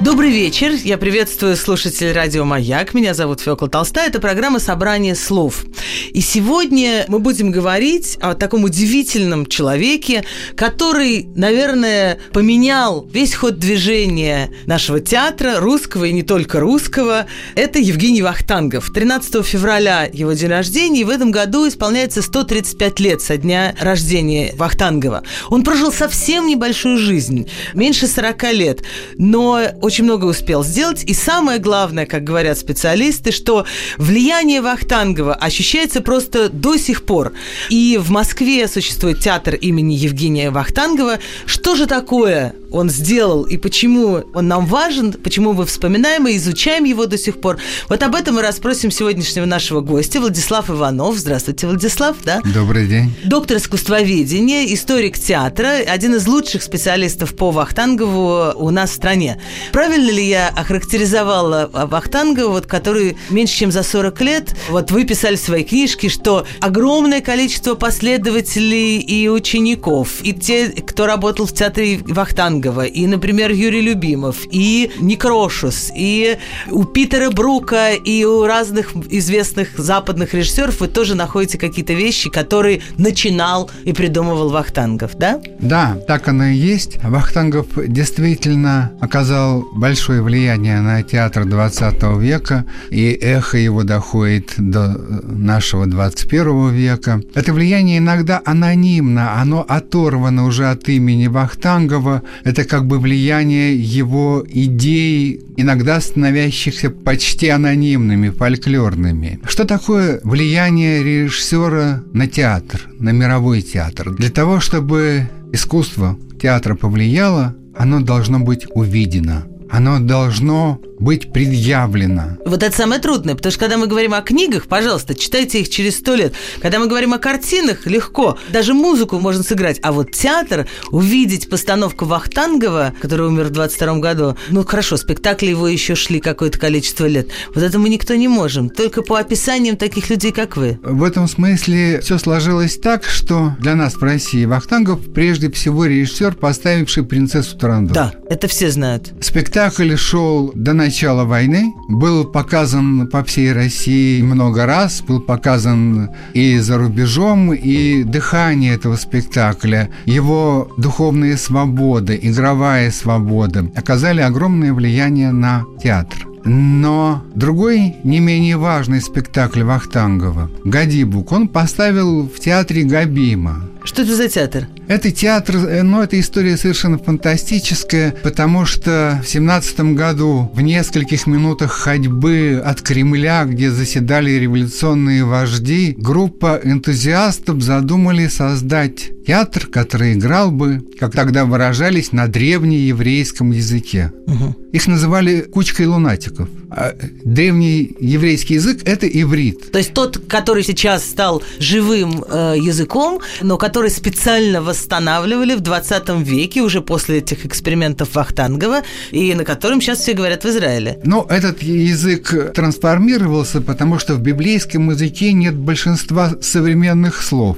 Добрый вечер. Я приветствую слушателей радио «Маяк». Меня зовут Фёкла Толстая. Это программа «Собрание слов». И сегодня мы будем говорить о таком удивительном человеке, который, наверное, поменял весь ход движения нашего театра, русского и не только русского. Это Евгений Вахтангов. 13 февраля его день рождения, и в этом году исполняется 135 лет со дня рождения Вахтангова. Он прожил совсем небольшую жизнь, меньше 40 лет, но очень много успел сделать. И самое главное, как говорят специалисты, что влияние Вахтангова ощущается просто до сих пор. И в Москве существует театр имени Евгения Вахтангова. Что же такое он сделал и почему он нам важен, почему мы вспоминаем и изучаем его до сих пор. Вот об этом мы расспросим сегодняшнего нашего гостя Владислав Иванов. Здравствуйте, Владислав, да? Добрый день. Доктор искусствоведения, историк театра, один из лучших специалистов по Вахтангову у нас в стране. Правильно ли я охарактеризовала Вахтангова, вот, который меньше чем за 40 лет, вот вы писали в своей книжке, что огромное количество последователей и учеников, и те, кто работал в театре Вахтангова, Вахтангова, и, например, Юрий Любимов, и Никрошус, и у Питера Брука, и у разных известных западных режиссеров вы тоже находите какие-то вещи, которые начинал и придумывал Вахтангов, да? Да, так оно и есть. Вахтангов действительно оказал большое влияние на театр 20 века, и эхо его доходит до нашего 21 века. Это влияние иногда анонимно, оно оторвано уже от имени Вахтангова, это как бы влияние его идей, иногда становящихся почти анонимными, фольклорными. Что такое влияние режиссера на театр, на мировой театр? Для того, чтобы искусство театра повлияло, оно должно быть увидено, оно должно быть предъявлено. Вот это самое трудное, потому что когда мы говорим о книгах, пожалуйста, читайте их через сто лет. Когда мы говорим о картинах, легко. Даже музыку можно сыграть. А вот театр, увидеть постановку Вахтангова, который умер в 22 году, ну хорошо, спектакли его еще шли какое-то количество лет. Вот это мы никто не можем. Только по описаниям таких людей, как вы. В этом смысле все сложилось так, что для нас в России Вахтангов прежде всего режиссер, поставивший принцессу Тарандо. Да, это все знают. Спектакль шел до начала начала войны, был показан по всей России много раз, был показан и за рубежом, и дыхание этого спектакля, его духовные свободы, игровая свобода оказали огромное влияние на театр. Но другой, не менее важный спектакль Вахтангова «Гадибук» он поставил в театре Габима. Что это за театр? Это театр, э, но эта история совершенно фантастическая, потому что в семнадцатом году в нескольких минутах ходьбы от Кремля, где заседали революционные вожди, группа энтузиастов задумали создать театр, который играл бы, как тогда выражались, на древнееврейском языке. Угу. Их называли кучкой лунатиков. А древний еврейский язык – это иврит. То есть тот, который сейчас стал живым э, языком, но который специально восстанавливали в 20 веке, уже после этих экспериментов Вахтангова, и на котором сейчас все говорят в Израиле. Но этот язык трансформировался, потому что в библейском языке нет большинства современных слов.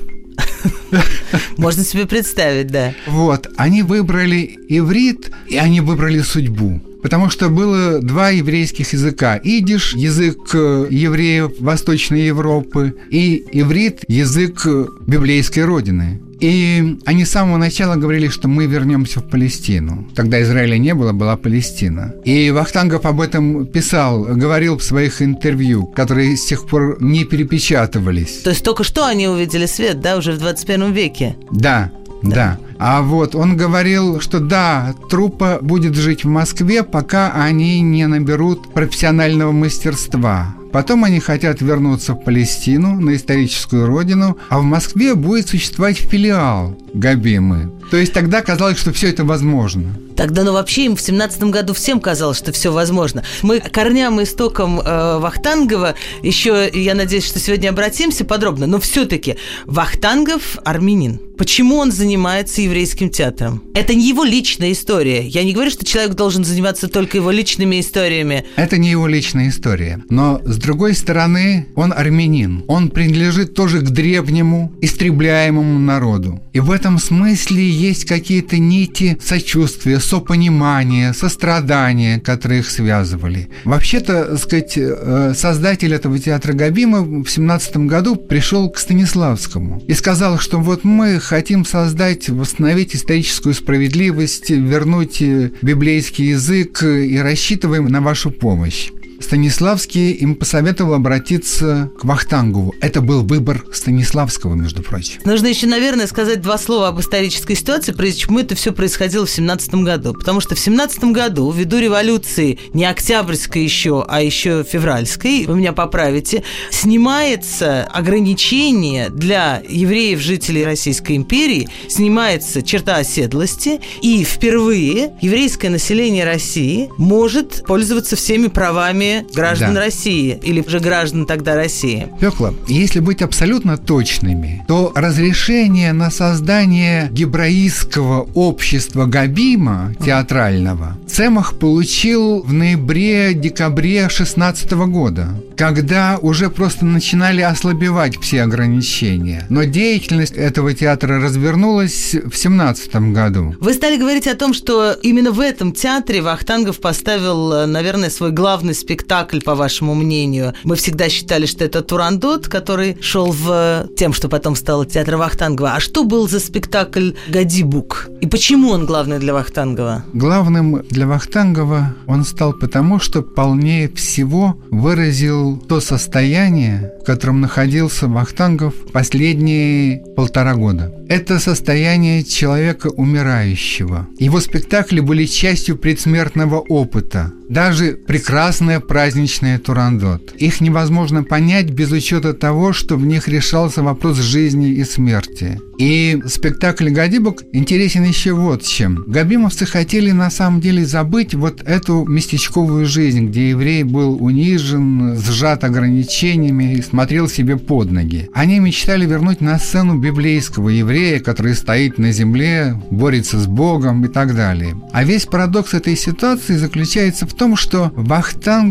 Можно себе представить, да. Вот, они выбрали иврит, и они выбрали судьбу. Потому что было два еврейских языка. Идиш – язык э, евреев Восточной Европы, и иврит – язык э, библейской родины. И они с самого начала говорили, что мы вернемся в Палестину. Тогда Израиля не было, была Палестина. И Вахтангов об этом писал, говорил в своих интервью, которые с тех пор не перепечатывались. То есть только что они увидели свет, да, уже в 21 веке? Да, да. да. А вот он говорил, что да, труппа будет жить в Москве, пока они не наберут профессионального мастерства Потом они хотят вернуться в Палестину, на историческую родину, а в Москве будет существовать филиал Габимы. То есть тогда казалось, что все это возможно. Тогда, ну вообще им в семнадцатом году всем казалось, что все возможно. Мы корням и истокам э, Вахтангова еще, я надеюсь, что сегодня обратимся подробно, но все-таки Вахтангов армянин. Почему он занимается еврейским театром? Это не его личная история. Я не говорю, что человек должен заниматься только его личными историями. Это не его личная история. Но, с другой стороны, он армянин. Он принадлежит тоже к древнему, истребляемому народу. И в этом смысле есть какие-то нити сочувствия, сопонимания, сострадания, которые их связывали. Вообще-то, сказать, э, создатель этого театра Габима в 17 году пришел к Станиславскому и сказал, что вот мы хотим создать, восстановить историческую справедливость, вернуть э, библейский язык и рассчитываем на вашу помощь. Станиславский им посоветовал обратиться к Вахтангову. Это был выбор Станиславского, между прочим. Нужно еще, наверное, сказать два слова об исторической ситуации, прежде чем это все происходило в 17 году. Потому что в 17 году, ввиду революции, не октябрьской еще, а еще февральской, вы меня поправите, снимается ограничение для евреев, жителей Российской империи, снимается черта оседлости, и впервые еврейское население России может пользоваться всеми правами граждан да. России или же граждан тогда России. Фёкла, если быть абсолютно точными, то разрешение на создание гебраистского общества Габима театрального Цемах получил в ноябре-декабре 16 года, когда уже просто начинали ослабевать все ограничения. Но деятельность этого театра развернулась в 17 году. Вы стали говорить о том, что именно в этом театре Вахтангов поставил, наверное, свой главный спектакль спектакль, по вашему мнению? Мы всегда считали, что это Турандот, который шел в тем, что потом стало театр Вахтангова. А что был за спектакль Гадибук? И почему он главный для Вахтангова? Главным для Вахтангова он стал потому, что полнее всего выразил то состояние, в котором находился Вахтангов последние полтора года. Это состояние человека умирающего. Его спектакли были частью предсмертного опыта. Даже прекрасная праздничная Турандот. Их невозможно понять без учета того, что в них решался вопрос жизни и смерти. И спектакль «Гадибок» интересен еще вот чем. Габимовцы хотели на самом деле забыть вот эту местечковую жизнь, где еврей был унижен, сжат ограничениями и смотрел себе под ноги. Они мечтали вернуть на сцену библейского еврея, который стоит на земле, борется с Богом и так далее. А весь парадокс этой ситуации заключается в том, что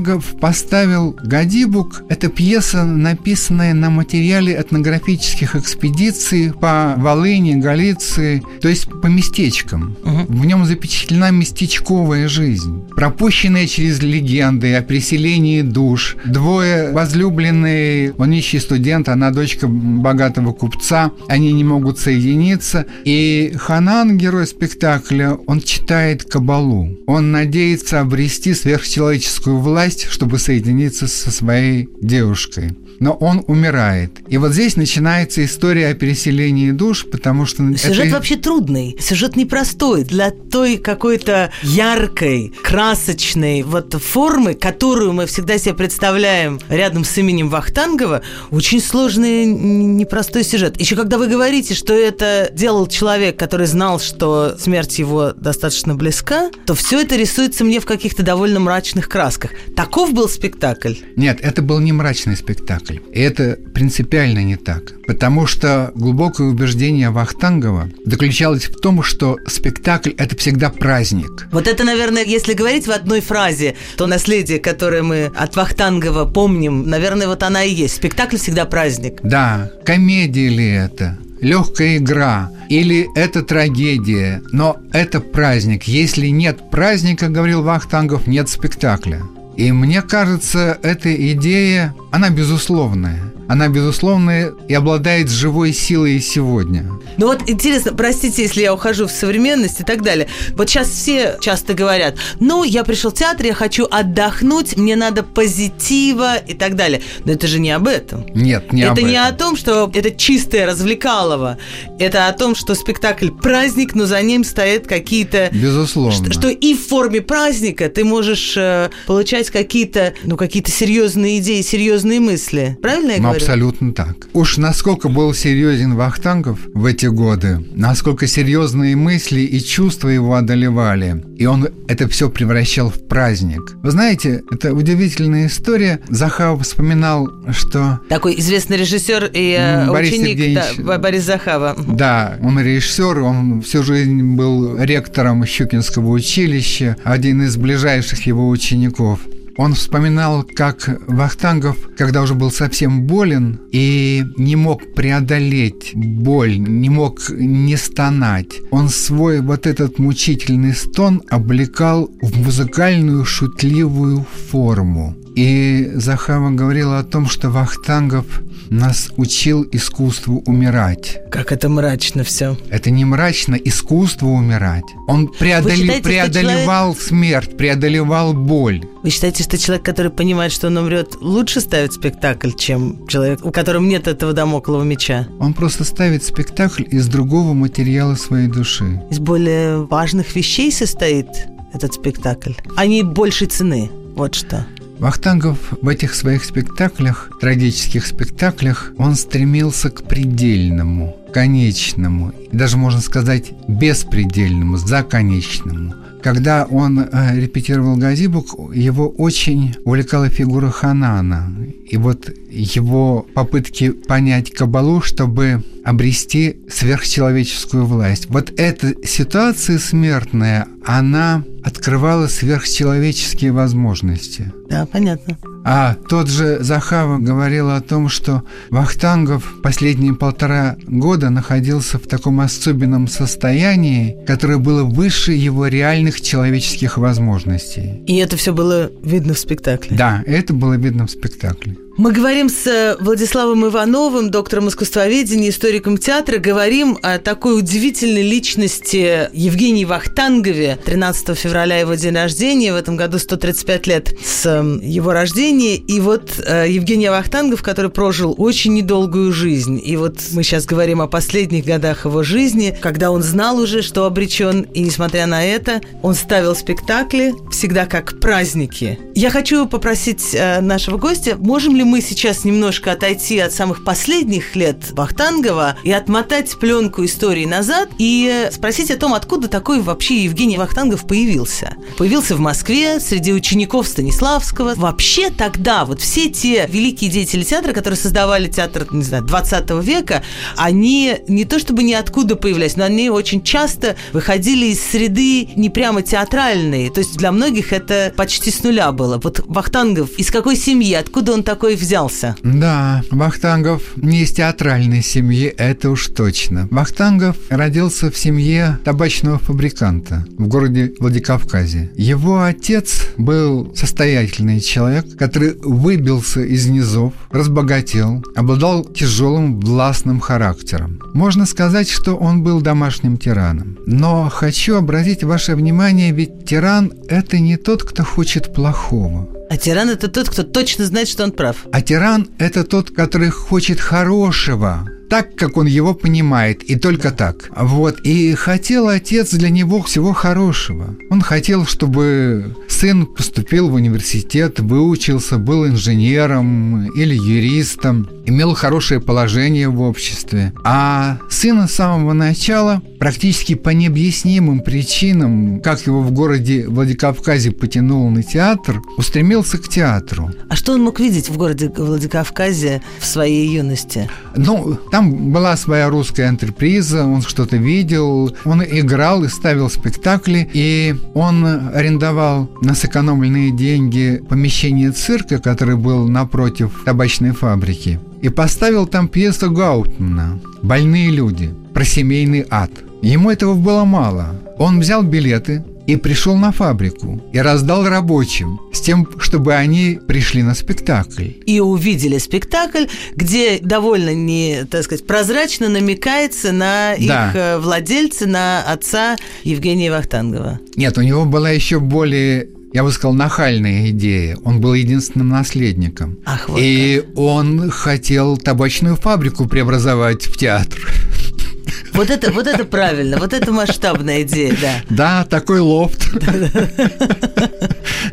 Вахтангов поставил «Гадибук» — это пьеса, написанная на материале этнографических экспедиций по Волыни, Галиции, то есть по местечкам. Угу. В нем запечатлена местечковая жизнь, пропущенная через легенды о переселении душ. Двое возлюбленные, он нищий студент, она дочка богатого купца, они не могут соединиться. И Ханан, герой спектакля, он читает Кабалу. Он надеется обрести сверхчеловеческую власть, чтобы соединиться со своей девушкой но он умирает. И вот здесь начинается история о переселении душ, потому что... Сюжет это... вообще трудный, сюжет непростой. Для той какой-то яркой, красочной вот формы, которую мы всегда себе представляем рядом с именем Вахтангова, очень сложный, непростой сюжет. Еще когда вы говорите, что это делал человек, который знал, что смерть его достаточно близка, то все это рисуется мне в каких-то довольно мрачных красках. Таков был спектакль? Нет, это был не мрачный спектакль спектакль. И это принципиально не так. Потому что глубокое убеждение Вахтангова заключалось в том, что спектакль – это всегда праздник. Вот это, наверное, если говорить в одной фразе, то наследие, которое мы от Вахтангова помним, наверное, вот она и есть. Спектакль всегда праздник. Да. Комедия ли это? легкая игра или это трагедия, но это праздник. Если нет праздника, говорил Вахтангов, нет спектакля. И мне кажется, эта идея, она безусловная. она, безусловно, и обладает живой силой сегодня. Ну вот интересно, простите, если я ухожу в современность и так далее. Вот сейчас все часто говорят, ну, я пришел в театр, я хочу отдохнуть, мне надо позитива и так далее. Но это же не об этом. Нет, не это об этом. не о том, что это чистое развлекалово. Это о том, что спектакль праздник, но за ним стоят какие-то... Безусловно. Что, что и в форме праздника ты можешь э, получать какие-то, ну, какие-то серьезные идеи, серьезные мысли. Правильно я Ну, говорю? абсолютно так. Уж насколько был серьезен Вахтангов в эти годы, насколько серьезные мысли и чувства его одолевали, и он это все превращал в праздник. Вы знаете, это удивительная история. Захаров вспоминал, что Такой известный режиссер и э, Борис ученик да, Борис Захава. Да, он режиссер, он всю жизнь был ректором Щукинского училища, один из ближайших его учеников. Он вспоминал, как Вахтангов, когда уже был совсем болен и не мог преодолеть боль, не мог не стонать, он свой вот этот мучительный стон облекал в музыкальную шутливую форму. И Захава говорила о том, что Вахтангов нас учил искусству умирать. Как это мрачно все. Это не мрачно, искусство умирать. Он преодоле- считаете, преодолевал смерть, преодолевал боль. Вы считаете, что человек, который понимает, что он умрет, лучше ставит спектакль, чем человек, у которого нет этого домоклого меча? Он просто ставит спектакль из другого материала своей души. Из более важных вещей состоит этот спектакль, а не большей цены. Вот что. Вахтангов в этих своих спектаклях, трагических спектаклях, он стремился к предельному, конечному, даже можно сказать беспредельному, законечному. Когда он э, репетировал Газибук, его очень увлекала фигура Ханана. И вот его попытки понять Кабалу, чтобы обрести сверхчеловеческую власть. Вот эта ситуация смертная, она открывала сверхчеловеческие возможности. Да, понятно. А тот же Захава говорил о том, что Вахтангов последние полтора года находился в таком особенном состоянии, которое было выше его реальных человеческих возможностей. И это все было видно в спектакле. Да, это было видно в спектакле. Мы говорим с э, Владиславом Ивановым, доктором искусствоведения, историком театра. Говорим о такой удивительной личности Евгении Вахтангове. 13 февраля его день рождения. В этом году 135 лет с э, его рождения. И вот э, Евгений Вахтангов, который прожил очень недолгую жизнь. И вот мы сейчас говорим о последних годах его жизни, когда он знал уже, что обречен. И несмотря на это, он ставил спектакли всегда как праздники. Я хочу попросить э, нашего гостя, можем ли мы сейчас немножко отойти от самых последних лет Вахтангова и отмотать пленку истории назад и э, спросить о том, откуда такой вообще Евгений Вахтангов появился. Появился в Москве среди учеников Станиславского. Вообще тогда вот все те великие деятели театра, которые создавали театр, не знаю, 20 века, они не то чтобы ниоткуда появлялись, но они очень часто выходили из среды не прямо театральной. То есть для многих это почти с нуля было. Вот Вахтангов из какой семьи, откуда он такой взялся? Да, Вахтангов не из театральной семьи, это уж точно. Вахтангов родился в семье табачного фабриканта в городе Владикавказе. Его отец был состоятельный человек, который выбился из низов, разбогател, обладал тяжелым властным характером. Можно сказать, что он был домашним тираном. Но хочу обратить ваше внимание, ведь тиран – это не тот, кто хочет плохого. А тиран это тот, кто точно знает, что он прав. А тиран – это тот, который хочет хорошего, так, как он его понимает, и только так. Вот, и хотел отец для него всего хорошего. Он хотел, чтобы сын поступил в университет, выучился, был инженером или юристом, имел хорошее положение в обществе. А сын с самого начала, практически по необъяснимым причинам, как его в городе Владикавказе потянуло на театр, устремился к театру. А что он мог видеть в городе Владикавказе в своей юности? Ну, там была своя русская антреприза, он что-то видел, он играл и ставил спектакли, и он арендовал на сэкономленные деньги помещение цирка, который был напротив табачной фабрики, и поставил там пьесу Гаутмана «Больные люди» про семейный ад. Ему этого было мало. Он взял билеты и пришел на фабрику и раздал рабочим с тем, чтобы они пришли на спектакль. И увидели спектакль, где довольно не, так сказать, прозрачно намекается на их Да. э, владельца, на отца Евгения Вахтангова. Нет, у него была еще более, я бы сказал, нахальная идея. Он был единственным наследником. Ах, вот и он хотел табачную фабрику преобразовать в театр. Вот это, вот это правильно, вот это масштабная идея, да. Да, такой лофт.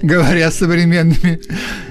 Говоря современными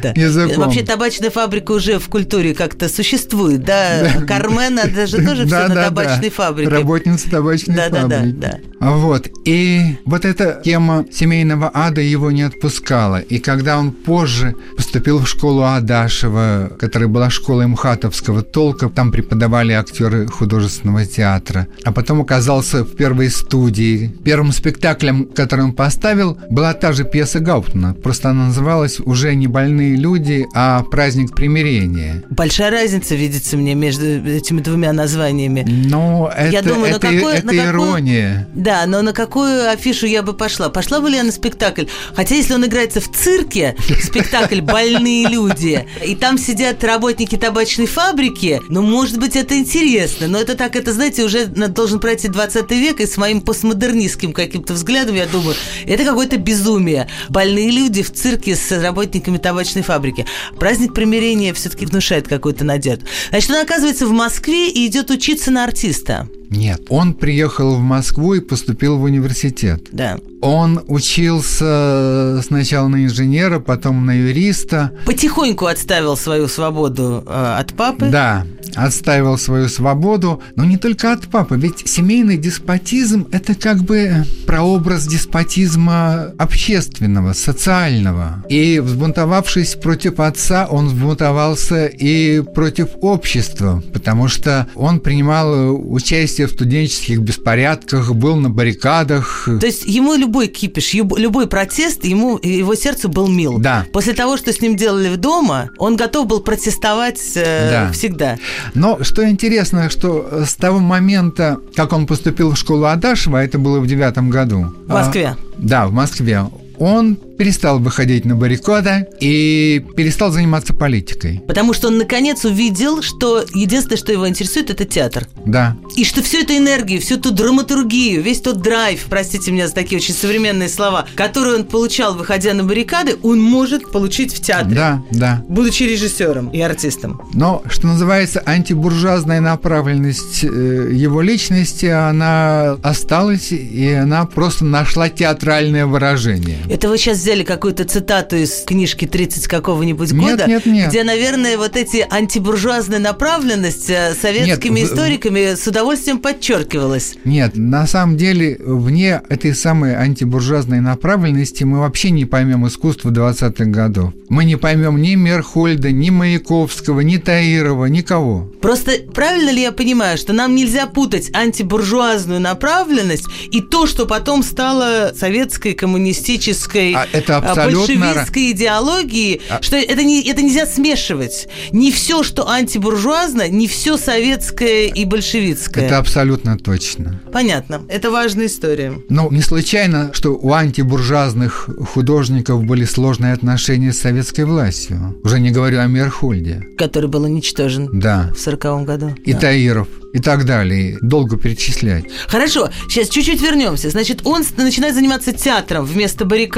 Да. языком. Вообще табачная фабрика уже в культуре как-то существует, да? Кармен, это же тоже все на табачной фабрике. Работница табачной Да, да, да, фабрики. да. Вот. И вот эта тема семейного ада его не отпускала. И когда он позже поступил в школу Адашева, которая была школой МХАТовского толка, там преподавали актеры художественного театра, а потом оказался в первой студии. Первым спектаклем, который он поставил, была та же пьеса Гауптона. Просто она называлась уже не «Больные люди», а «Праздник примирения». Большая разница видится мне между этими двумя названиями. Но это, Я думаю, на это, какой- это на какую- ирония. Да, но на какую афишу я бы пошла? Пошла бы ли я на спектакль? Хотя если он играется в цирке, спектакль «Больные люди», и там сидят работники табачной фабрики, ну, может быть, это интересно. Но это так, это, знаете, уже на- должен пройти 20 век, и с моим постмодернистским каким-то взглядом, я думаю, это какое-то безумие. Больные люди в цирке с работниками табачной фабрики. Праздник примирения все-таки внушает какую-то надежду. Значит, он оказывается в Москве и идет учиться на артиста. Нет, он приехал в Москву и поступил в университет. Да. Он учился сначала на инженера, потом на юриста. потихоньку отставил свою свободу э, от папы. Да, отстаивал свою свободу, но не только от папы, ведь семейный деспотизм – это как бы прообраз деспотизма общественного, социального. И взбунтовавшись против отца, он взбунтовался и против общества, потому что он принимал участие в студенческих беспорядках, был на баррикадах. То есть ему любой кипиш, любой протест, ему его сердцу был мил. Да. После того, что с ним делали в дома, он готов был протестовать э, Да. всегда. Но что интересно, что с того момента, как он поступил в школу Адашева, а это было в девятом году. В Москве. а, да, в Москве. Он перестал выходить на баррикады и перестал заниматься политикой. Потому что он наконец увидел, что единственное, что его интересует, это театр. Да. И что всю эту энергию, всю эту драматургию, весь тот драйв, простите меня за такие очень современные слова, который он получал, выходя на баррикады, он может получить в театре. Да, да. Будучи режиссером и артистом. Но, что называется, антибуржуазная направленность э, его личности, она осталась, и она просто нашла театральное выражение. Это вы сейчас взяли какую-то цитату из книжки 30 какого-нибудь Нет, года, нет, нет. где, наверное, вот эти антибуржуазная направленность э, советскими Нет, в- историками с удовольствием подчеркивалась. Нет, на самом деле, вне этой самой антибуржуазной направленности мы вообще не поймем искусство 20-х годов. Мы не поймем ни Мерхольда, ни Маяковского, ни Таирова, никого. Просто правильно ли я понимаю, что нам нельзя путать антибуржуазную направленность и то, что потом стало советской коммунистической А это а, абсолютно большевистской идеологией, А- что это, не, это нельзя смешивать. Не все, что антибуржуазно, не все советское и большевистское. Это абсолютно точно. Понятно. Это важная история. Но не случайно, что у антибуржуазных художников были сложные отношения с советской властью. Уже не говорю о Мерхольде. Который был уничтожен Да. в сороковом году. И Да. Таиров, и так далее. Долго перечислять. Хорошо, сейчас чуть-чуть вернемся. Значит, он начинает заниматься театром вместо баррикад.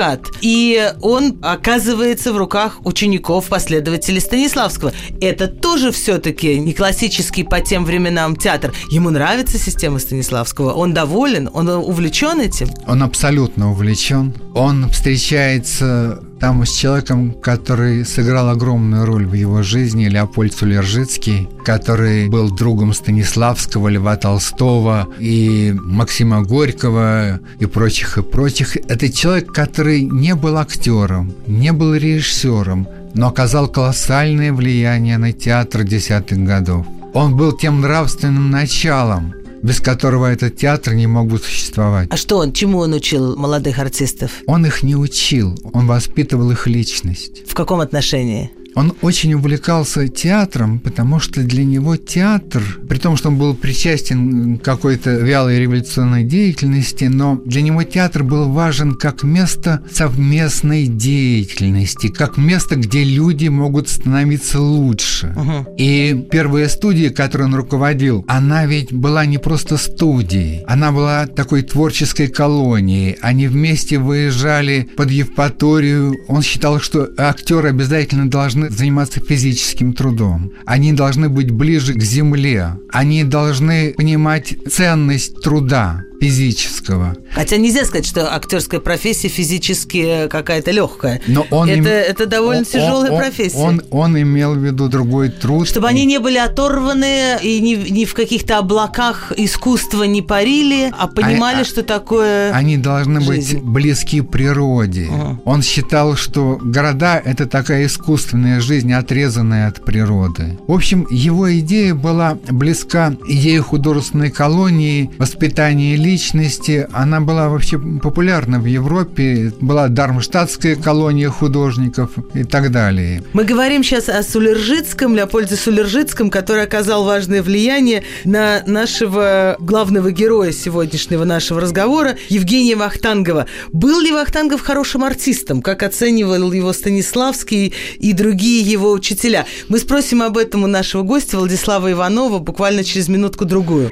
И он оказывается в руках учеников, последователей Станиславского. Это тоже все-таки не классический по тем временам театр. Ему нравится система Станиславского. Он доволен, он увлечен этим. Он абсолютно увлечен. Он встречается там с человеком, который сыграл огромную роль в его жизни, Леопольд Сулержицкий, который был другом Станиславского, Льва Толстого и Максима Горького и прочих и прочих. Это человек, который не был актером, не был режиссером, но оказал колоссальное влияние на театр десятых годов. Он был тем нравственным началом, без которого этот театр не мог бы существовать. А что он, чему он учил молодых артистов? Он их не учил, он воспитывал их личность. В каком отношении? Он очень увлекался театром, потому что для него театр, при том, что он был причастен к какой-то вялой революционной деятельности, но для него театр был важен как место совместной деятельности, как место, где люди могут становиться лучше. Угу. И первая студия, которой он руководил, она ведь была не просто студией, она была такой творческой колонией. Они вместе выезжали под Евпаторию. Он считал, что актеры обязательно должны заниматься физическим трудом. Они должны быть ближе к земле. Они должны понимать ценность труда физического. Хотя нельзя сказать, что актерская профессия физически какая-то легкая. Но он это, им... это довольно он, тяжелая он, профессия. Он, он имел в виду другой труд. Чтобы они не были оторваны и ни, ни в каких-то облаках искусства не парили, а понимали, а, что такое Они должны жизнь. быть близки природе. Угу. Он считал, что города – это такая искусственная жизнь, отрезанная от природы. В общем, его идея была близка идее художественной колонии, воспитания лиц, личности. Она была вообще популярна в Европе. Была Дармштадтская колония художников и так далее. Мы говорим сейчас о Сулержицком, Леопольде Сулержицком, который оказал важное влияние на нашего главного героя сегодняшнего нашего разговора, Евгения Вахтангова. Был ли Вахтангов хорошим артистом? Как оценивал его Станиславский и другие его учителя? Мы спросим об этом у нашего гостя Владислава Иванова буквально через минутку-другую.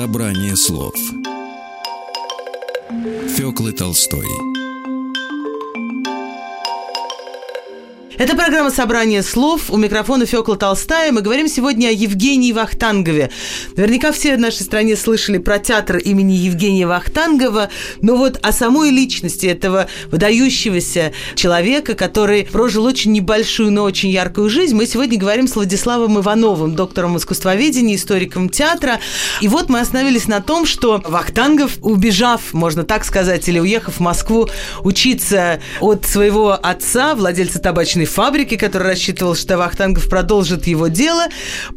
Собрание слов. Фёклы Толстой Это программа «Собрание слов». У микрофона Фёкла Толстая. Мы говорим сегодня о Евгении Вахтангове. Наверняка все в нашей стране слышали про театр имени Евгения Вахтангова, но вот о самой личности этого выдающегося человека, который прожил очень небольшую, но очень яркую жизнь, мы сегодня говорим с Владиславом Ивановым, доктором искусствоведения, историком театра. И вот мы остановились на том, что Вахтангов, убежав, можно так сказать, или уехав в Москву учиться от своего отца, владельца табачной фабрики, который рассчитывал, что Вахтангов продолжит его дело,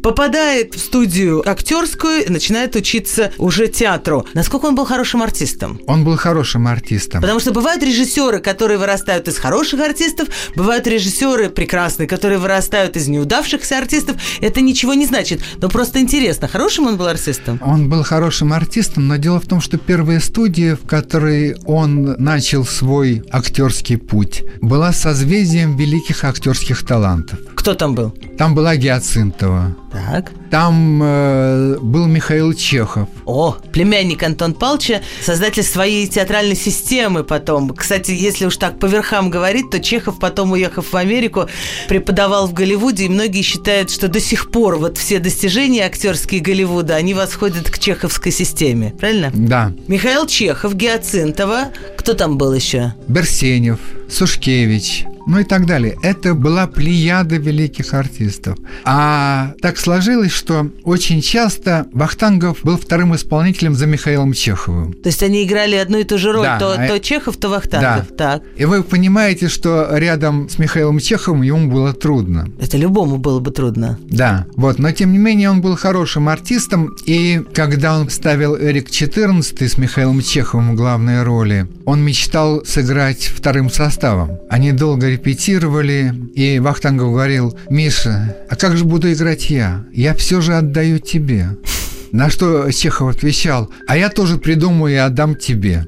попадает в студию актерскую и начинает учиться уже театру. Насколько он был хорошим артистом? Он был хорошим артистом. Потому что бывают режиссеры, которые вырастают из хороших артистов, бывают режиссеры прекрасные, которые вырастают из неудавшихся артистов. Это ничего не значит, но просто интересно, хорошим он был артистом? Он был хорошим артистом, но дело в том, что первая студия, в которой он начал свой актерский путь, была созвездием великих актерских талантов. Кто там был? Там была Гиацинтова. Так. Там э, был Михаил Чехов. О, племянник Антон Палча, создатель своей театральной системы потом. Кстати, если уж так по верхам говорить, то Чехов потом, уехав в Америку, преподавал в Голливуде, и многие считают, что до сих пор вот все достижения актерские Голливуда, они восходят к чеховской системе. Правильно? Да. Михаил Чехов, Гиацинтова. Кто там был еще? Берсенев, Сушкевич, ну и так далее. Это была плеяда великих артистов. А так сложилось, что очень часто Вахтангов был вторым исполнителем за Михаилом Чеховым. То есть они играли одну и ту же роль, да, то, а... то Чехов, то Вахтангов. Да. Так. И вы понимаете, что рядом с Михаилом Чеховым ему было трудно. Это любому было бы трудно. Да, вот, но тем не менее он был хорошим артистом, и когда он ставил Эрик XIV с Михаилом Чеховым в главной роли, он мечтал сыграть вторым составом. Они долго репетировали, и Вахтангов говорил, «Миша, а как же буду играть я? Я все же отдаю тебе». На что Чехов отвечал, «А я тоже придумаю и отдам тебе».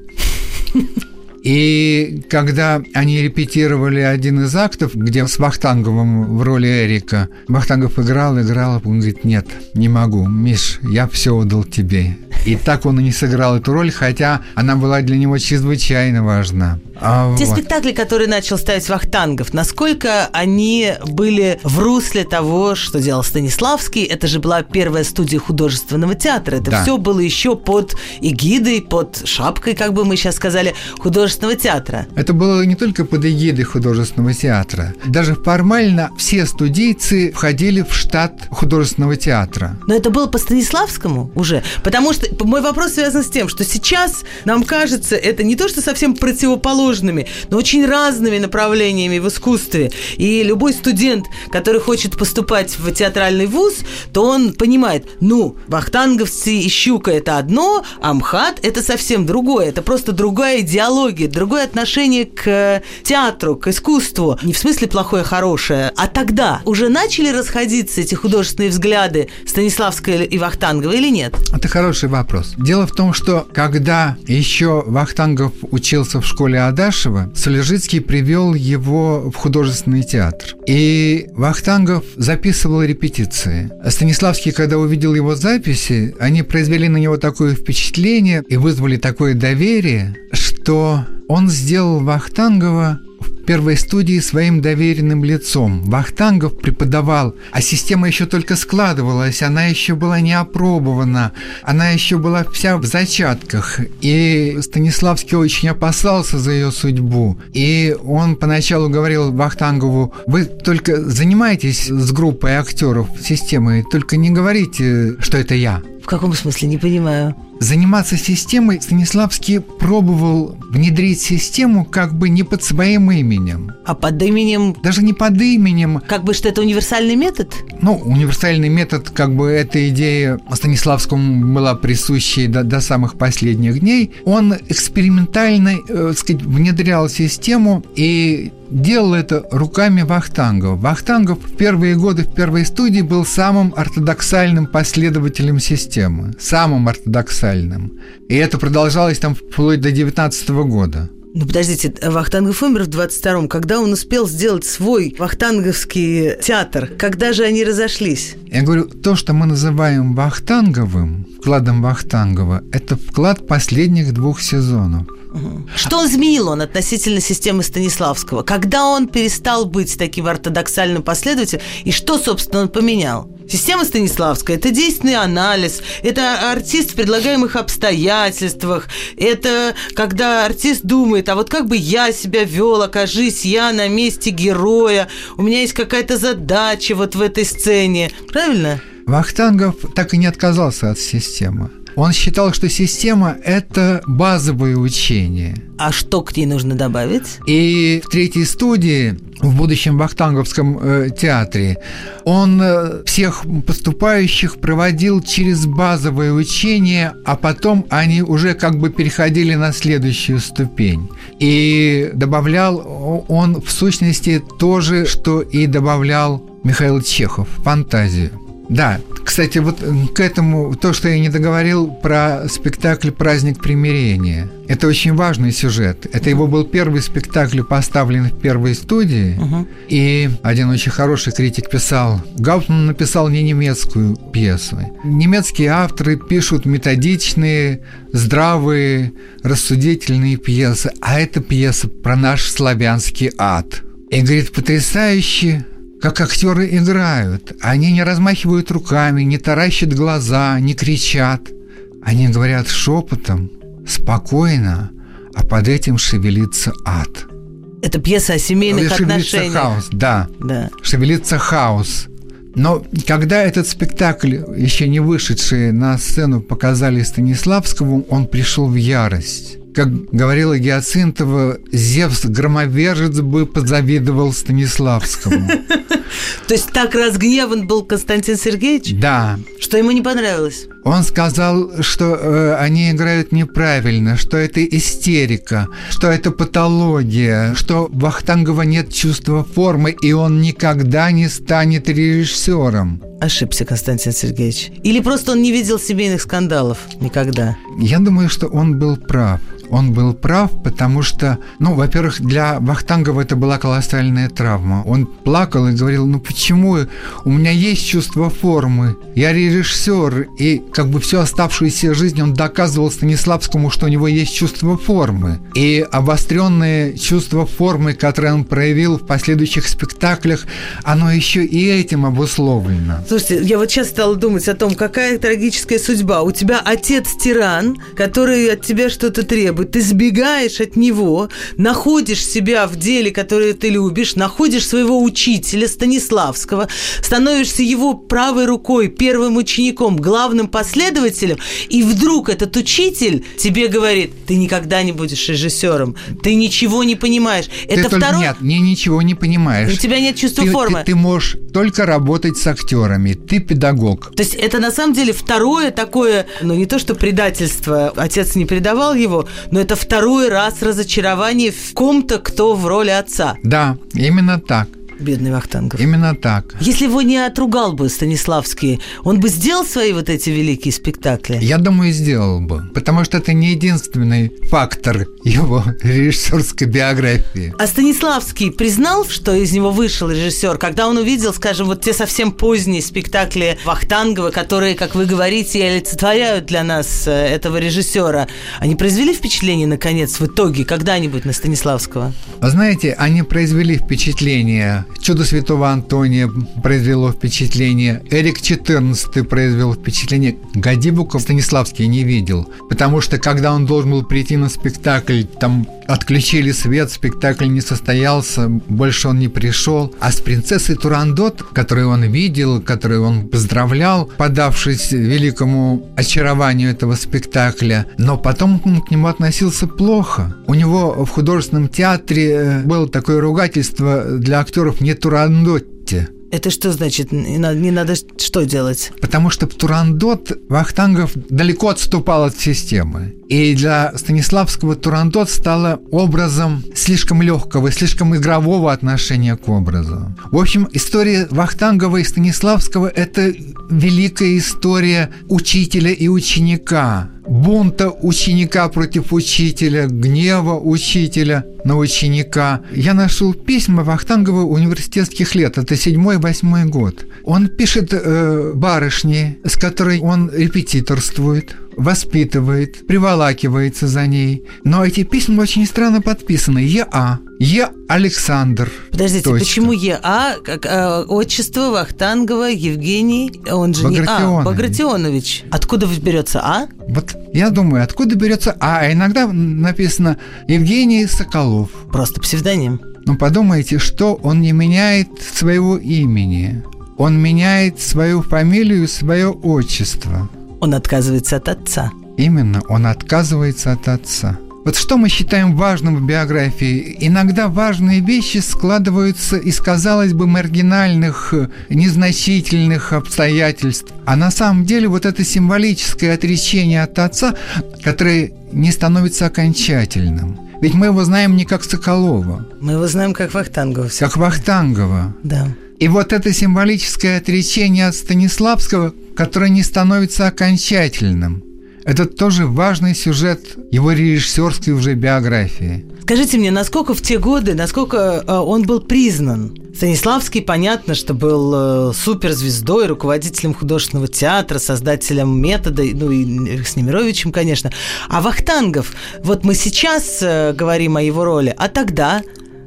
И когда они репетировали один из актов, где с Вахтанговым в роли Эрика, Вахтангов играл, играл, он говорит, нет, не могу, Миш, я все отдал тебе. И так он и не сыграл эту роль, хотя она была для него чрезвычайно важна. А, Те вот. спектакли, которые начал ставить Вахтангов, насколько они были в русле того, что делал Станиславский? Это же была первая студия художественного театра. Это да. все было еще под эгидой, под шапкой, как бы мы сейчас сказали, художественного театра. Это было не только под эгидой художественного театра. Даже формально все студийцы входили в штат художественного театра. Но это было по Станиславскому уже. Потому что мой вопрос связан с тем, что сейчас нам кажется, это не то, что совсем противоположно противоположными, но очень разными направлениями в искусстве. И любой студент, который хочет поступать в театральный вуз, то он понимает, ну, вахтанговцы и щука – это одно, а МХАТ – это совсем другое. Это просто другая идеология, другое отношение к театру, к искусству. Не в смысле плохое, хорошее, а тогда уже начали расходиться эти художественные взгляды Станиславского и Вахтангова или нет? Это хороший вопрос. Дело в том, что когда еще Вахтангов учился в школе Адашева, Солежицкий привел его в художественный театр. И Вахтангов записывал репетиции. Станиславский, когда увидел его записи, они произвели на него такое впечатление и вызвали такое доверие, что он сделал Вахтангова первой студии своим доверенным лицом. Вахтангов преподавал, а система еще только складывалась, она еще была не опробована, она еще была вся в зачатках. И Станиславский очень опасался за ее судьбу. И он поначалу говорил Вахтангову, вы только занимайтесь с группой актеров системы, только не говорите, что это я. В каком смысле? Не понимаю. Заниматься системой Станиславский пробовал внедрить систему как бы не под своим именем. А под именем? Даже не под именем. Как бы что это универсальный метод? Ну, универсальный метод, как бы эта идея Станиславскому была присущей до, до самых последних дней. Он экспериментально, э, сказать, внедрял систему и делал это руками Вахтангова. Вахтангов в первые годы в первой студии был самым ортодоксальным последователем системы. Самым ортодоксальным. И это продолжалось там вплоть до 19 года. Ну, подождите, Вахтангов умер в 22-м. Когда он успел сделать свой вахтанговский театр? Когда же они разошлись? Я говорю, то, что мы называем Вахтанговым, вкладом Вахтангова, это вклад последних двух сезонов. Что изменил он относительно системы Станиславского? Когда он перестал быть таким ортодоксальным последователем? И что, собственно, он поменял? Система Станиславская – это действенный анализ, это артист в предлагаемых обстоятельствах, это когда артист думает, а вот как бы я себя вел, окажись я на месте героя, у меня есть какая-то задача вот в этой сцене. Правильно? Вахтангов так и не отказался от системы. Он считал, что система – это базовое учение. А что к ней нужно добавить? И в третьей студии, в будущем Вахтанговском э, театре, он э, всех поступающих проводил через базовое учение, а потом они уже как бы переходили на следующую ступень. И добавлял он в сущности то же, что и добавлял Михаил Чехов – фантазию. Да, кстати, вот к этому, то, что я не договорил про спектакль «Праздник примирения». Это очень важный сюжет. Это его был первый спектакль, поставлен в первой студии. Угу. И один очень хороший критик писал, Гауптман написал не немецкую пьесу. Немецкие авторы пишут методичные, здравые, рассудительные пьесы, а это пьеса про наш славянский ад. И говорит, потрясающе как актеры играют. Они не размахивают руками, не таращат глаза, не кричат. Они говорят шепотом, спокойно, а под этим шевелится ад. Это пьеса о семейных шевелится отношениях. хаос, да. да. Шевелится хаос. Но когда этот спектакль, еще не вышедший на сцену, показали Станиславскому, он пришел в ярость. Как говорила Геоцинтова, Зевс громовержец бы позавидовал Станиславскому. То есть так разгневан был Константин Сергеевич? Да. Что ему не понравилось? Он сказал, что э, они играют неправильно, что это истерика, что это патология, что у Вахтангова нет чувства формы, и он никогда не станет режиссером. Ошибся Константин Сергеевич. Или просто он не видел семейных скандалов никогда? Я думаю, что он был прав он был прав, потому что, ну, во-первых, для Вахтангова это была колоссальная травма. Он плакал и говорил, ну почему у меня есть чувство формы, я режиссер, и как бы всю оставшуюся жизнь он доказывал Станиславскому, что у него есть чувство формы. И обостренное чувство формы, которое он проявил в последующих спектаклях, оно еще и этим обусловлено. Слушайте, я вот сейчас стала думать о том, какая трагическая судьба. У тебя отец тиран, который от тебя что-то требует, ты сбегаешь от него, находишь себя в деле, которое ты любишь, находишь своего учителя Станиславского, становишься его правой рукой, первым учеником, главным последователем, и вдруг этот учитель тебе говорит, ты никогда не будешь режиссером, ты ничего не понимаешь. Ты Это второй... Нет, не, ничего не понимаешь. У тебя нет чувства ты, формы. Ты, ты можешь только работать с актерами. Ты педагог. То есть это на самом деле второе такое, ну не то что предательство, отец не предавал его, но это второй раз разочарование в ком-то, кто в роли отца. Да, именно так. Бедный Вахтангов. Именно так. Если его не отругал бы Станиславский, он бы сделал свои вот эти великие спектакли? Я думаю, сделал бы. Потому что это не единственный фактор его режиссерской биографии. А Станиславский признал, что из него вышел режиссер, когда он увидел, скажем, вот те совсем поздние спектакли Вахтангова, которые, как вы говорите, олицетворяют для нас э, этого режиссера. Они произвели впечатление, наконец, в итоге, когда-нибудь на Станиславского? Знаете, они произвели впечатление. «Чудо святого Антония» произвело впечатление. «Эрик XIV» произвел впечатление. Гадибука Станиславский не видел. Потому что, когда он должен был прийти на спектакль, там отключили свет, спектакль не состоялся, больше он не пришел. А с принцессой Турандот, которую он видел, которую он поздравлял, подавшись великому очарованию этого спектакля, но потом он к нему относился плохо. У него в художественном театре э, было такое ругательство для актеров «не Турандотте». Это что значит? Не надо, не надо что делать? Потому что Турандот Вахтангов далеко отступал от системы. И для Станиславского Турандот стала образом слишком легкого, слишком игрового отношения к образу. В общем, история Вахтангова и Станиславского – это великая история учителя и ученика, бунта ученика против учителя, гнева учителя на ученика. Я нашел письма Вахтангова университетских лет, это седьмой-восьмой год. Он пишет э, барышне, с которой он репетиторствует, воспитывает, приволакивается за ней. Но эти письма очень странно подписаны. Е.А. Е. Александр. Подождите, Точка. почему ЕА, как э, отчество Вахтангова Евгений, он же не А, Багратионович. Багратионович. Откуда берется А? Вот я думаю, откуда берется А, а иногда написано Евгений Соколов. Просто псевдоним. Но подумайте, что он не меняет своего имени. Он меняет свою фамилию, свое отчество. Он отказывается от отца. Именно, он отказывается от отца. Вот что мы считаем важным в биографии? Иногда важные вещи складываются из, казалось бы, маргинальных, незначительных обстоятельств. А на самом деле вот это символическое отречение от отца, которое не становится окончательным. Ведь мы его знаем не как Соколова, Мы его знаем как Вахтангова. как Вахтангова. Да. И вот это символическое отречение от Станиславского, которое не становится окончательным, это тоже важный сюжет его режиссерской уже биографии. Скажите мне, насколько в те годы, насколько э, он был признан? Станиславский, понятно, что был э, суперзвездой, руководителем художественного театра, создателем метода, ну и с Немировичем, конечно. А Вахтангов, вот мы сейчас э, говорим о его роли, а тогда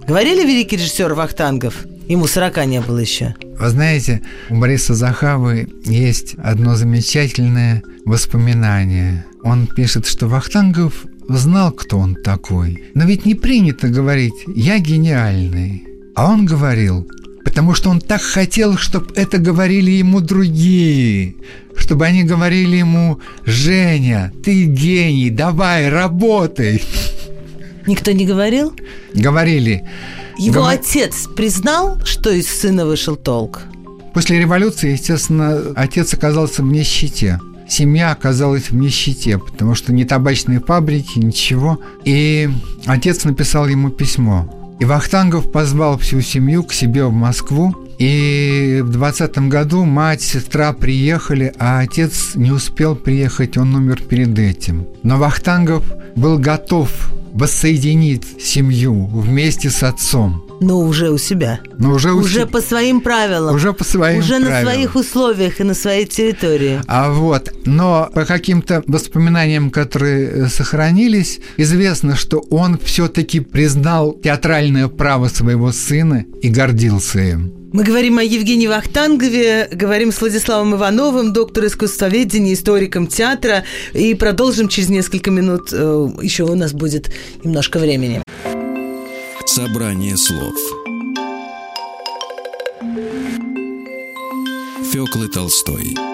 говорили великий режиссер Вахтангов? Ему 40 не было еще. Вы знаете, у Бориса Захавы есть одно замечательное воспоминание. Он пишет, что Вахтангов знал, кто он такой. Но ведь не принято говорить «я гениальный». А он говорил, потому что он так хотел, чтобы это говорили ему другие, чтобы они говорили ему «Женя, ты гений, давай, работай». Никто не говорил? Говорили. Его Говор- отец признал, что из сына вышел толк? После революции, естественно, отец оказался в нищете. Семья оказалась в нищете, потому что ни табачные фабрики, ничего. И отец написал ему письмо. И Вахтангов позвал всю семью к себе в Москву. И в 20 году мать, сестра приехали, а отец не успел приехать, он умер перед этим. Но Вахтангов был готов воссоединить семью вместе с отцом. Но уже у себя. Но уже, у Уже се- по своим правилам. уже по своим Уже на правилам. своих условиях и на своей территории. А вот, но по каким-то воспоминаниям, которые э, сохранились, известно, что он все-таки признал театральное право своего сына и гордился им. Мы говорим о Евгении Вахтангове, говорим с Владиславом Ивановым, доктор искусствоведения, историком театра, и продолжим через несколько минут. Э, Еще у нас будет немножко времени. Собрание слов Фёклы Толстой.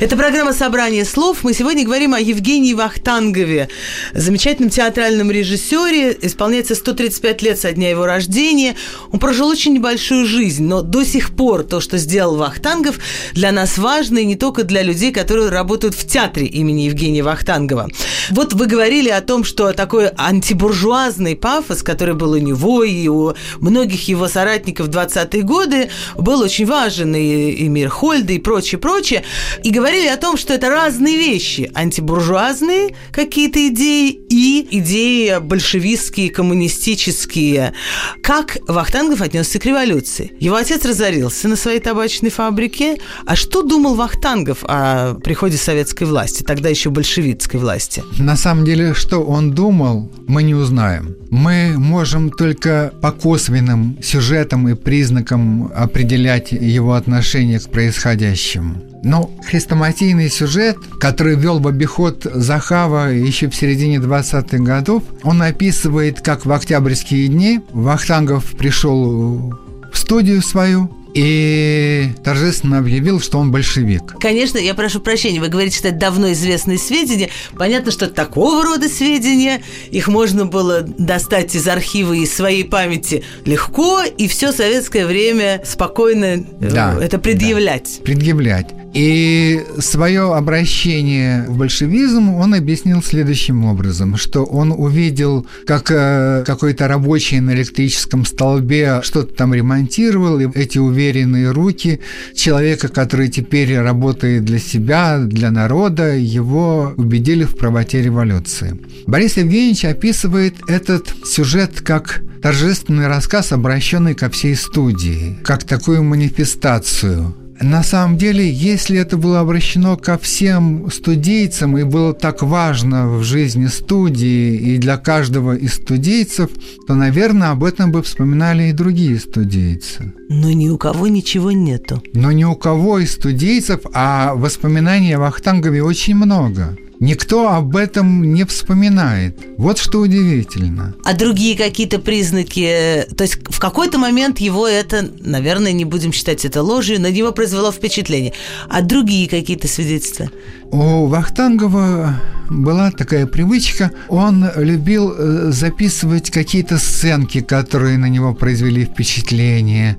Это программа «Собрание слов». Мы сегодня говорим о Евгении Вахтангове, замечательном театральном режиссере. Исполняется 135 лет со дня его рождения. Он прожил очень небольшую жизнь, но до сих пор то, что сделал Вахтангов, для нас важно, и не только для людей, которые работают в театре имени Евгения Вахтангова. Вот вы говорили о том, что такой антибуржуазный пафос, который был у него и у многих его соратников в 20-е годы, был очень важен, и, и Мирхольда, и прочее, прочее. И говорили о том, что это разные вещи. Антибуржуазные какие-то идеи и идеи большевистские, коммунистические. Как Вахтангов отнесся к революции? Его отец разорился на своей табачной фабрике. А что думал Вахтангов о приходе советской власти, тогда еще большевистской власти? На самом деле, что он думал, мы не узнаем. Мы можем только по косвенным сюжетам и признакам определять его отношение к происходящему. Но хрестоматийный сюжет, который вел в обиход Захава еще в середине 20-х годов, он описывает, как в октябрьские дни Вахтангов пришел в студию свою, и торжественно объявил, что он большевик. Конечно, я прошу прощения, вы говорите, что это давно известные сведения. Понятно, что такого рода сведения, их можно было достать из архива, из своей памяти легко, и все советское время спокойно э, да, это предъявлять. Да, предъявлять. И свое обращение в большевизм он объяснил следующим образом, что он увидел, как э, какой-то рабочий на электрическом столбе что-то там ремонтировал, и эти уверенные руки человека, который теперь работает для себя, для народа, его убедили в правоте революции. Борис Евгеньевич описывает этот сюжет как торжественный рассказ, обращенный ко всей студии, как такую манифестацию на самом деле, если это было обращено ко всем студийцам и было так важно в жизни студии и для каждого из студийцев, то, наверное, об этом бы вспоминали и другие студийцы. Но ни у кого ничего нету. Но ни у кого из студийцев, а воспоминаний о Вахтангове очень много. Никто об этом не вспоминает. Вот что удивительно. А другие какие-то признаки? То есть в какой-то момент его это, наверное, не будем считать это ложью, на него произвело впечатление. А другие какие-то свидетельства? У Вахтангова была такая привычка. Он любил э, записывать какие-то сценки, которые на него произвели впечатление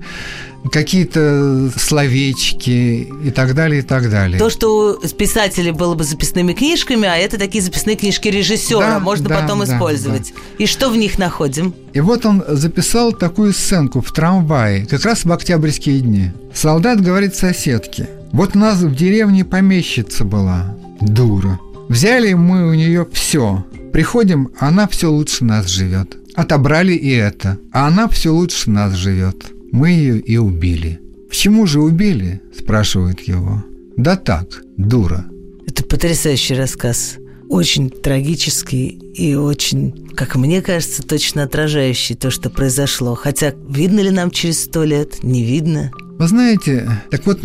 какие-то словечки и так далее, и так далее. То, что у писателей было бы записными книжками, а это такие записные книжки режиссера, да, можно да, потом да, использовать. Да. И что в них находим? И вот он записал такую сценку в трамвае, как раз в октябрьские дни. Солдат говорит соседке, вот у нас в деревне помещица была, дура. Взяли мы у нее все. Приходим, она все лучше нас живет. Отобрали и это, а она все лучше нас живет. Мы ее и убили. Почему же убили? спрашивает его. Да так, дура. Это потрясающий рассказ. Очень трагический и очень, как мне кажется, точно отражающий то, что произошло. Хотя видно ли нам через сто лет? Не видно. Вы знаете, так вот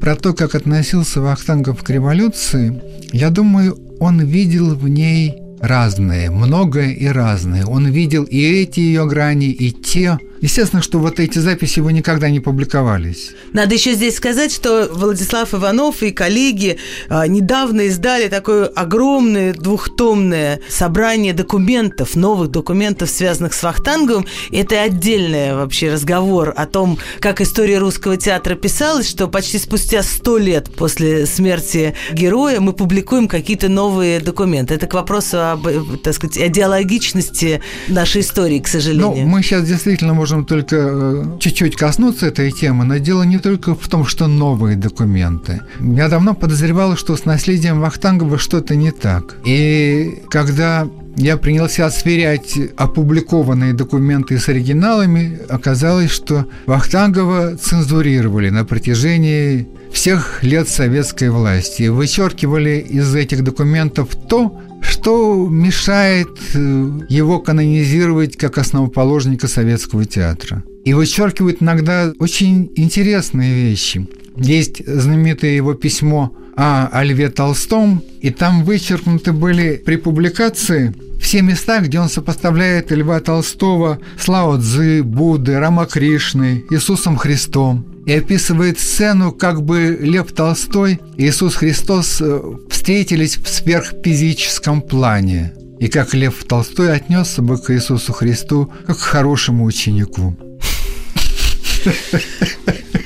про то, как относился Вахтангов к революции, я думаю, он видел в ней разное, многое и разное. Он видел и эти ее грани, и те, Естественно, что вот эти записи его никогда не публиковались. Надо еще здесь сказать, что Владислав Иванов и коллеги а, недавно издали такое огромное двухтомное собрание документов, новых документов, связанных с Вахтанговым. Это отдельный вообще разговор о том, как история русского театра писалась, что почти спустя сто лет после смерти героя мы публикуем какие-то новые документы. Это к вопросу об, так сказать, идеологичности нашей истории, к сожалению. Ну, мы сейчас действительно можем можем только э, чуть-чуть коснуться этой темы, но дело не только в том, что новые документы. Я давно подозревал, что с наследием Вахтангова что-то не так. И когда я принялся сверять опубликованные документы с оригиналами, оказалось, что Вахтангова цензурировали на протяжении всех лет советской власти. Вычеркивали из этих документов то, что мешает э, его канонизировать как основоположника советского театра. И вычеркивают иногда очень интересные вещи. Есть знаменитое его письмо о Льве Толстом, и там вычеркнуты были при публикации все места, где он сопоставляет Льва Толстого с Лао Цзы, Будды, Рамакришной, Иисусом Христом. И описывает сцену, как бы Лев Толстой и Иисус Христос э, встретились в сверхфизическом плане, и как Лев Толстой отнесся бы к Иисусу Христу как к хорошему ученику.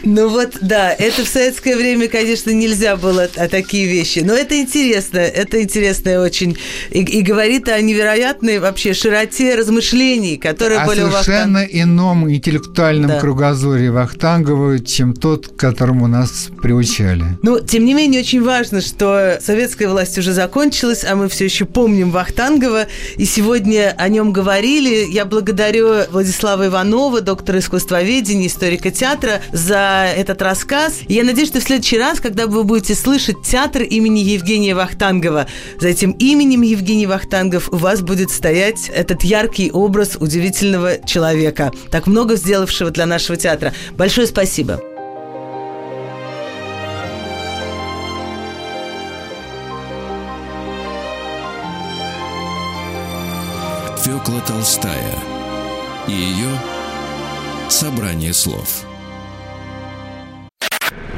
Ну вот, да, это в советское время, конечно, нельзя было а такие вещи. Но это интересно, это интересно очень. И, и говорит о невероятной вообще широте размышлений, которые о были у совершенно Вахтанг... ином интеллектуальном да. кругозоре Вахтангова, чем тот, к которому нас приучали. Ну, тем не менее, очень важно, что советская власть уже закончилась, а мы все еще помним Вахтангова, и сегодня о нем говорили. Я благодарю Владислава Иванова, доктора искусствоведения, историка театра, этот рассказ. я надеюсь, что в следующий раз, когда вы будете слышать театр имени Евгения Вахтангова, за этим именем Евгений Вахтангов у вас будет стоять этот яркий образ удивительного человека, так много сделавшего для нашего театра. Большое спасибо. Фёкла Толстая и ее собрание слов.